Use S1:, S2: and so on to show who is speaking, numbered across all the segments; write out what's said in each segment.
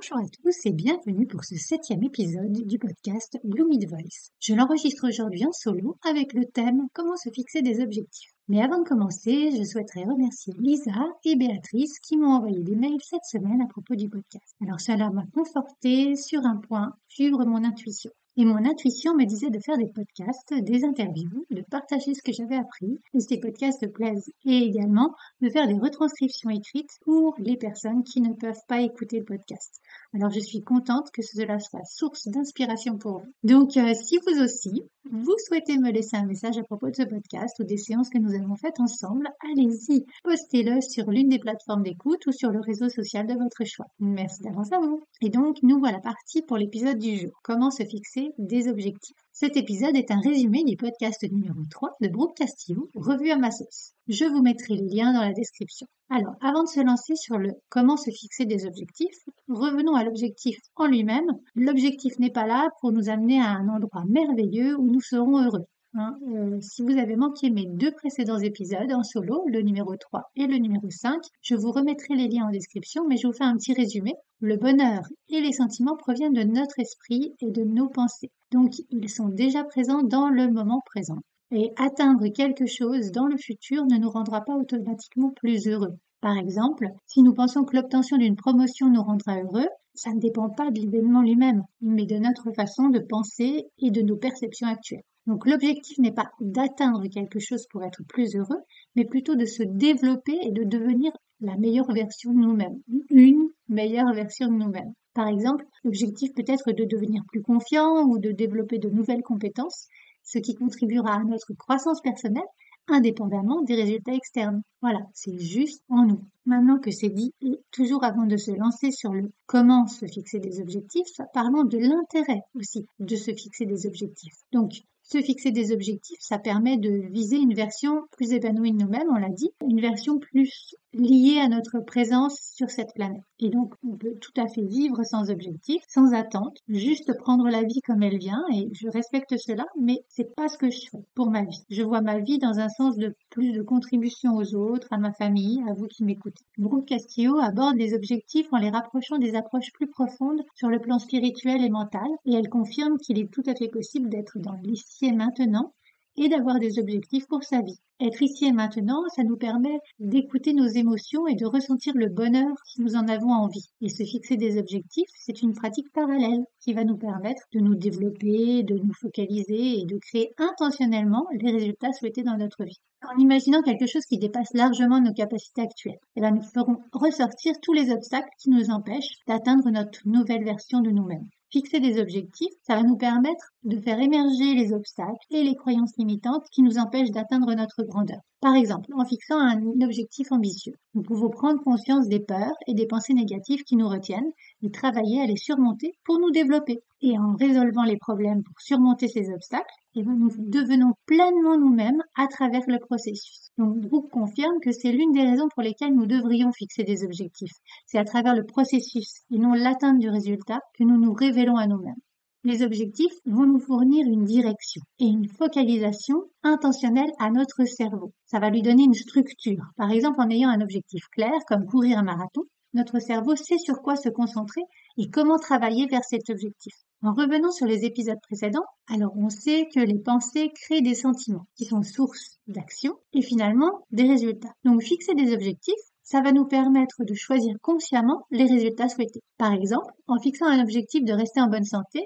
S1: Bonjour à tous et bienvenue pour ce septième épisode du podcast Blue Voice. Je l'enregistre aujourd'hui en solo avec le thème Comment se fixer des objectifs. Mais avant de commencer, je souhaiterais remercier Lisa et Béatrice qui m'ont envoyé des mails cette semaine à propos du podcast. Alors cela m'a conforté sur un point, suivre mon intuition. Et mon intuition me disait de faire des podcasts, des interviews, de partager ce que j'avais appris, et ces podcasts plaisent, et également de faire des retranscriptions écrites pour les personnes qui ne peuvent pas écouter le podcast. Alors je suis contente que cela soit source d'inspiration pour vous. Donc euh, si vous aussi, vous souhaitez me laisser un message à propos de ce podcast ou des séances que nous avons faites ensemble, allez-y, postez-le sur l'une des plateformes d'écoute ou sur le réseau social de votre choix. Merci d'avance à vous. Et donc nous voilà partis pour l'épisode du jour. Comment se fixer des objectifs. Cet épisode est un résumé du podcast numéro 3 de Brooke Castillo, revu à ma sauce. Je vous mettrai le lien dans la description. Alors, avant de se lancer sur le comment se fixer des objectifs, revenons à l'objectif en lui-même. L'objectif n'est pas là pour nous amener à un endroit merveilleux où nous serons heureux. Hein. Euh, si vous avez manqué mes deux précédents épisodes en solo, le numéro 3 et le numéro 5, je vous remettrai les liens en description, mais je vous fais un petit résumé. Le bonheur et les sentiments proviennent de notre esprit et de nos pensées. Donc, ils sont déjà présents dans le moment présent. Et atteindre quelque chose dans le futur ne nous rendra pas automatiquement plus heureux. Par exemple, si nous pensons que l'obtention d'une promotion nous rendra heureux, ça ne dépend pas de l'événement lui-même, mais de notre façon de penser et de nos perceptions actuelles. Donc l'objectif n'est pas d'atteindre quelque chose pour être plus heureux, mais plutôt de se développer et de devenir la meilleure version de nous-mêmes, une meilleure version de nous-mêmes. Par exemple, l'objectif peut être de devenir plus confiant ou de développer de nouvelles compétences, ce qui contribuera à notre croissance personnelle indépendamment des résultats externes. Voilà, c'est juste en nous. Maintenant que c'est dit, et toujours avant de se lancer sur le comment se fixer des objectifs, parlons de l'intérêt aussi de se fixer des objectifs. Donc, se fixer des objectifs, ça permet de viser une version plus épanouie de nous-mêmes, on l'a dit, une version plus liée à notre présence sur cette planète. Et donc, on peut tout à fait vivre sans objectif, sans attente, juste prendre la vie comme elle vient, et je respecte cela, mais c'est pas ce que je fais pour ma vie. Je vois ma vie dans un sens de plus de contribution aux autres, à ma famille, à vous qui m'écoutez. Brooke Castillo aborde les objectifs en les rapprochant des approches plus profondes sur le plan spirituel et mental, et elle confirme qu'il est tout à fait possible d'être dans l'ici et maintenant et d'avoir des objectifs pour sa vie. Être ici et maintenant, ça nous permet d'écouter nos émotions et de ressentir le bonheur si nous en avons envie. Et se fixer des objectifs, c'est une pratique parallèle qui va nous permettre de nous développer, de nous focaliser et de créer intentionnellement les résultats souhaités dans notre vie. En imaginant quelque chose qui dépasse largement nos capacités actuelles, et eh nous ferons ressortir tous les obstacles qui nous empêchent d'atteindre notre nouvelle version de nous-mêmes. Fixer des objectifs, ça va nous permettre de faire émerger les obstacles et les croyances limitantes qui nous empêchent d'atteindre notre grandeur. Par exemple, en fixant un objectif ambitieux, nous pouvons prendre conscience des peurs et des pensées négatives qui nous retiennent et travailler à les surmonter pour nous développer. Et en résolvant les problèmes pour surmonter ces obstacles, et nous devenons pleinement nous-mêmes à travers le processus. Donc, Brooke confirme que c'est l'une des raisons pour lesquelles nous devrions fixer des objectifs. C'est à travers le processus et non l'atteinte du résultat que nous nous révélons à nous-mêmes. Les objectifs vont nous fournir une direction et une focalisation intentionnelle à notre cerveau. Ça va lui donner une structure. Par exemple, en ayant un objectif clair, comme courir un marathon, notre cerveau sait sur quoi se concentrer et comment travailler vers cet objectif. En revenant sur les épisodes précédents, alors on sait que les pensées créent des sentiments qui sont source d'action et finalement des résultats. Donc fixer des objectifs, ça va nous permettre de choisir consciemment les résultats souhaités. Par exemple, en fixant un objectif de rester en bonne santé,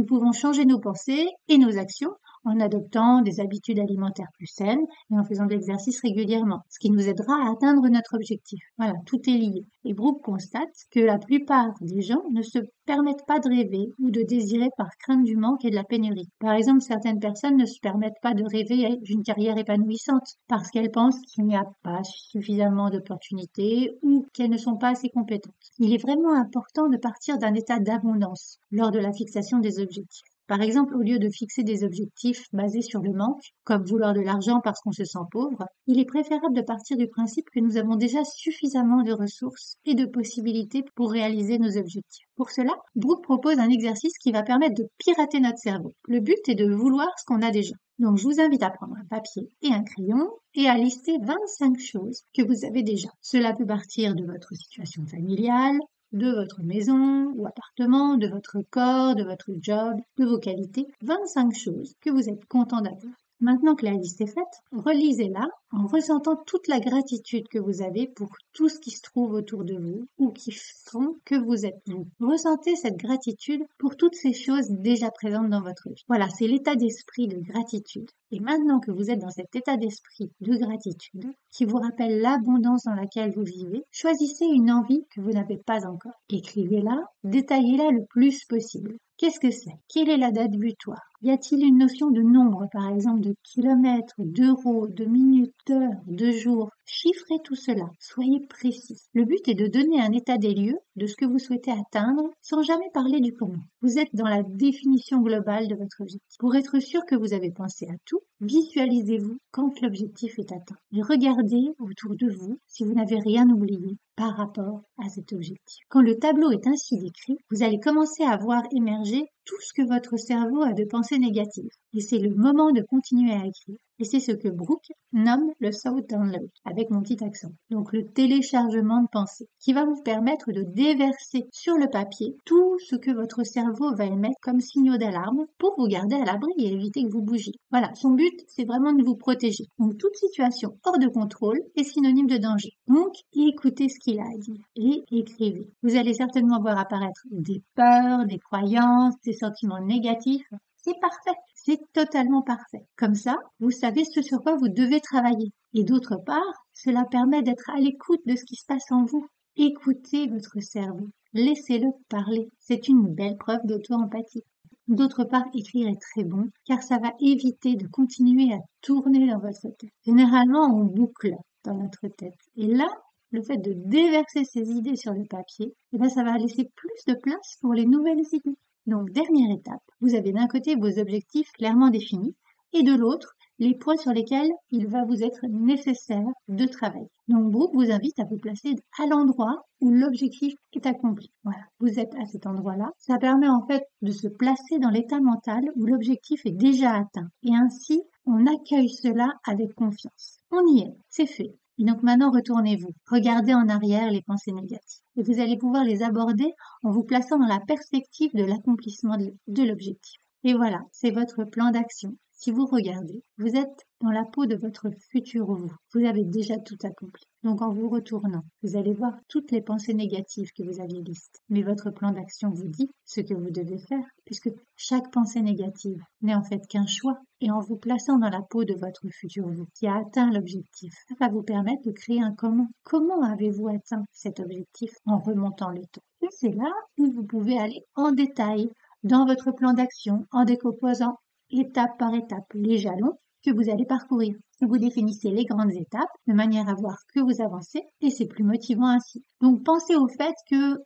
S1: nous pouvons changer nos pensées et nos actions en adoptant des habitudes alimentaires plus saines et en faisant de l'exercice régulièrement, ce qui nous aidera à atteindre notre objectif. Voilà, tout est lié. Et Brooke constate que la plupart des gens ne se permettent pas de rêver ou de désirer par crainte du manque et de la pénurie. Par exemple, certaines personnes ne se permettent pas de rêver d'une carrière épanouissante parce qu'elles pensent qu'il n'y a pas suffisamment d'opportunités ou qu'elles ne sont pas assez compétentes. Il est vraiment important de partir d'un état d'abondance lors de la fixation des objectifs. Par exemple, au lieu de fixer des objectifs basés sur le manque, comme vouloir de l'argent parce qu'on se sent pauvre, il est préférable de partir du principe que nous avons déjà suffisamment de ressources et de possibilités pour réaliser nos objectifs. Pour cela, Brooke propose un exercice qui va permettre de pirater notre cerveau. Le but est de vouloir ce qu'on a déjà. Donc je vous invite à prendre un papier et un crayon et à lister 25 choses que vous avez déjà. Cela peut partir de votre situation familiale, de votre maison ou appartement, de votre corps, de votre job, de vos qualités. 25 choses que vous êtes content d'avoir. Maintenant que la liste est faite, relisez-la en ressentant toute la gratitude que vous avez pour tout ce qui se trouve autour de vous ou qui font que vous êtes vous. Ressentez cette gratitude pour toutes ces choses déjà présentes dans votre vie. Voilà, c'est l'état d'esprit de gratitude. Et maintenant que vous êtes dans cet état d'esprit de gratitude, qui vous rappelle l'abondance dans laquelle vous vivez, choisissez une envie que vous n'avez pas encore. Écrivez-la, détaillez-la le plus possible. Qu'est-ce que c'est? Quelle est la date butoir Y a-t-il une notion de nombre, par exemple de kilomètres, d'euros, de minutes, d'heures, de jours? Chiffrez tout cela, soyez précis. Le but est de donner un état des lieux de ce que vous souhaitez atteindre sans jamais parler du comment. Vous êtes dans la définition globale de votre objectif. Pour être sûr que vous avez pensé à tout, visualisez-vous quand l'objectif est atteint. Et regardez autour de vous si vous n'avez rien oublié par rapport à cet objectif. Quand le tableau est ainsi décrit, vous allez commencer à voir émerger tout ce que votre cerveau a de pensées négatives. Et c'est le moment de continuer à écrire. Et c'est ce que Brooke nomme le Thought Download, avec mon petit accent. Donc le téléchargement de pensée, qui va vous permettre de déverser sur le papier tout ce que votre cerveau va émettre comme signaux d'alarme pour vous garder à l'abri et éviter que vous bougiez. Voilà, son but, c'est vraiment de vous protéger. Donc toute situation hors de contrôle est synonyme de danger. Donc écoutez ce qu'il a à dire et écrivez. Vous allez certainement voir apparaître des peurs, des croyances, des sentiments négatifs. C'est parfait. C'est totalement parfait. Comme ça, vous savez ce sur quoi vous devez travailler. Et d'autre part, cela permet d'être à l'écoute de ce qui se passe en vous. Écoutez votre cerveau. Laissez-le parler. C'est une belle preuve d'auto-empathie. D'autre part, écrire est très bon car ça va éviter de continuer à tourner dans votre tête. Généralement, on boucle dans notre tête. Et là, le fait de déverser ces idées sur le papier, eh ben, ça va laisser plus de place pour les nouvelles idées. Donc, dernière étape, vous avez d'un côté vos objectifs clairement définis et de l'autre, les points sur lesquels il va vous être nécessaire de travailler. Donc, Brooke vous invite à vous placer à l'endroit où l'objectif est accompli. Voilà, vous êtes à cet endroit-là. Ça permet en fait de se placer dans l'état mental où l'objectif est déjà atteint. Et ainsi, on accueille cela avec confiance. On y est, c'est fait. Donc maintenant, retournez-vous. Regardez en arrière les pensées négatives. Et vous allez pouvoir les aborder en vous plaçant dans la perspective de l'accomplissement de l'objectif. Et voilà, c'est votre plan d'action. Si vous regardez, vous êtes dans la peau de votre futur vous. Vous avez déjà tout accompli. Donc en vous retournant, vous allez voir toutes les pensées négatives que vous aviez listées. Mais votre plan d'action vous dit ce que vous devez faire, puisque chaque pensée négative n'est en fait qu'un choix. Et en vous plaçant dans la peau de votre futur vous, qui a atteint l'objectif, ça va vous permettre de créer un comment. Comment avez-vous atteint cet objectif en remontant le temps? Et c'est là où vous pouvez aller en détail dans votre plan d'action en décomposant étape par étape les jalons que vous allez parcourir. Vous définissez les grandes étapes de manière à voir que vous avancez et c'est plus motivant ainsi. Donc pensez au fait que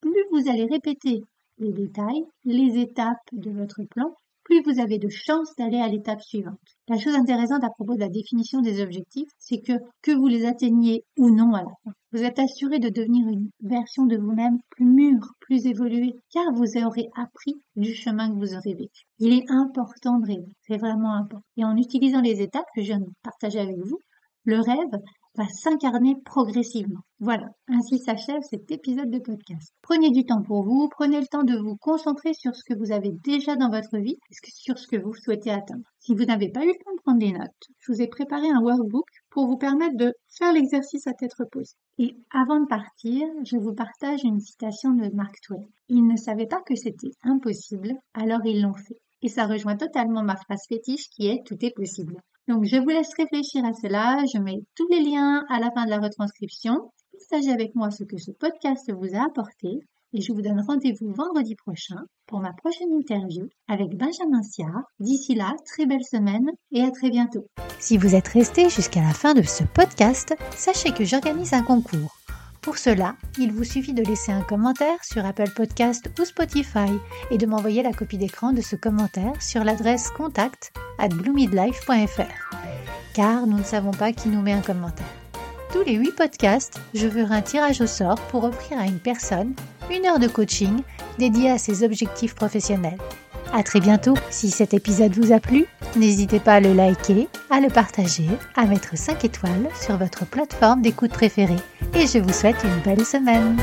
S1: plus vous allez répéter les détails, les étapes de votre plan, plus vous avez de chances d'aller à l'étape suivante. La chose intéressante à propos de la définition des objectifs, c'est que que vous les atteigniez ou non à la fin, vous êtes assuré de devenir une version de vous-même plus mûre, plus évoluée, car vous aurez appris du chemin que vous aurez vécu. Il est important de rêver, c'est vraiment important. Et en utilisant les étapes que je viens de partager avec vous, le rêve va s'incarner progressivement. Voilà, ainsi s'achève cet épisode de podcast. Prenez du temps pour vous, prenez le temps de vous concentrer sur ce que vous avez déjà dans votre vie sur ce que vous souhaitez atteindre. Si vous n'avez pas eu le temps de prendre des notes, je vous ai préparé un workbook pour vous permettre de faire l'exercice à tête reposée. Et avant de partir, je vous partage une citation de Mark Twain. Ils ne savaient pas que c'était impossible, alors ils l'ont fait. Et ça rejoint totalement ma phrase fétiche qui est tout est possible. Donc, je vous laisse réfléchir à cela. Je mets tous les liens à la fin de la retranscription. Partagez avec moi ce que ce podcast vous a apporté. Et je vous donne rendez-vous vendredi prochain pour ma prochaine interview avec Benjamin Siard. D'ici là, très belle semaine et à très bientôt.
S2: Si vous êtes resté jusqu'à la fin de ce podcast, sachez que j'organise un concours
S1: Pour cela, il vous suffit de laisser un commentaire sur Apple Podcast ou Spotify et de m'envoyer la copie d'écran de ce commentaire sur l'adresse contact at. Car nous ne savons pas qui nous met un commentaire. Tous les 8 podcasts, je ferai un tirage au sort pour offrir à une personne une heure de coaching dédiée à ses objectifs professionnels. À très bientôt. Si cet épisode vous a plu, n'hésitez pas à le liker, à le partager, à mettre 5 étoiles sur votre plateforme d'écoute préférée. Et je vous souhaite une belle semaine.